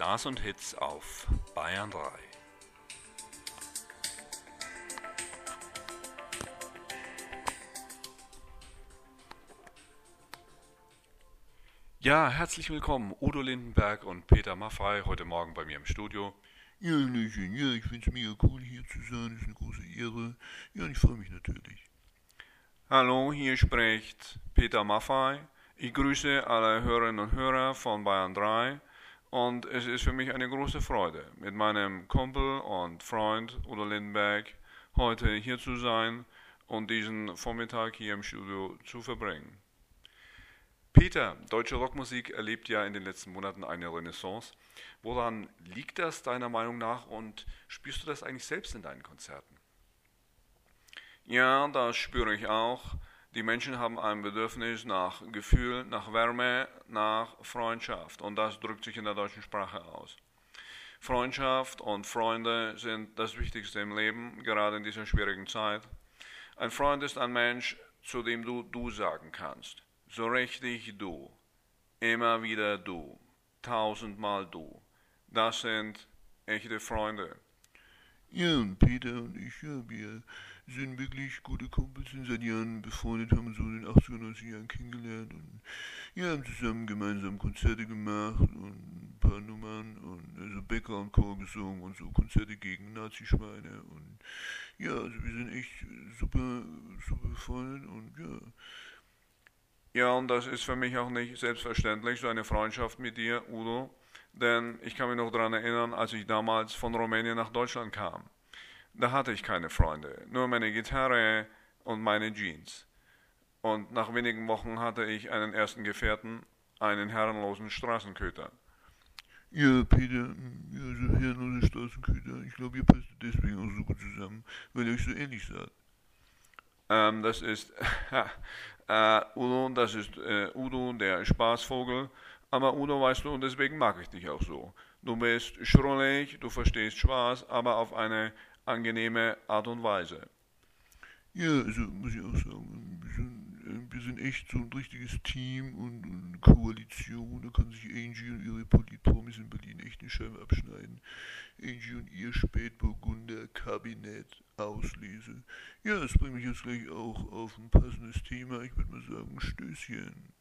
Stars und Hits auf Bayern 3. Ja, herzlich willkommen, Udo Lindenberg und Peter Maffei heute Morgen bei mir im Studio. Ja, Hallöchen, ja, ich find's mega cool hier zu sein, ist eine große Ehre. Ja, ich freue mich natürlich. Hallo, hier spricht Peter Maffei. Ich grüße alle Hörerinnen und Hörer von Bayern 3 und es ist für mich eine große Freude, mit meinem Kumpel und Freund Udo Lindenberg heute hier zu sein und diesen Vormittag hier im Studio zu verbringen. Peter, deutsche Rockmusik erlebt ja in den letzten Monaten eine Renaissance. Woran liegt das deiner Meinung nach und spürst du das eigentlich selbst in deinen Konzerten? Ja, das spüre ich auch. Die Menschen haben ein Bedürfnis nach Gefühl, nach Wärme, nach Freundschaft und das drückt sich in der deutschen Sprache aus. Freundschaft und Freunde sind das Wichtigste im Leben, gerade in dieser schwierigen Zeit. Ein Freund ist ein Mensch, zu dem du du sagen kannst so richtig du, immer wieder du, tausendmal du. Das sind echte Freunde. Ja, und Peter und ich, ja, wir sind wirklich gute Kumpels, sind seit Jahren befreundet, haben uns so in den 80er, 90er Jahren kennengelernt und ja, haben zusammen gemeinsam Konzerte gemacht und ein paar Nummern und also Background-Chor gesungen und so Konzerte gegen Nazischweine und ja, also wir sind echt super, super befreundet und ja, ja, und das ist für mich auch nicht selbstverständlich, so eine Freundschaft mit dir, Udo. Denn ich kann mich noch daran erinnern, als ich damals von Rumänien nach Deutschland kam. Da hatte ich keine Freunde, nur meine Gitarre und meine Jeans. Und nach wenigen Wochen hatte ich einen ersten Gefährten, einen herrenlosen Straßenköter. Ja, Peter, ja, so herrenlose Straßenköter. Ich glaube, ihr passt deswegen auch so gut zusammen, weil ihr euch so ähnlich seid. Ähm, das ist äh, Udo, das ist äh, Udo, der Spaßvogel. Aber Udo, weißt du, und deswegen mag ich dich auch so. Du bist schrullig, du verstehst Spaß, aber auf eine angenehme Art und Weise. Ja, also muss ich auch sagen, sind, äh, wir sind echt so ein richtiges Team und, und Koalition. Da kann sich Angie und ihre Politpromis in Berlin echt eine Scheibe abschneiden. Angie und ihr Spätburgunder Kabinett auslese. Ja, das bringt mich jetzt gleich auch auf ein passendes Thema. Ich würde mal sagen, Stößchen.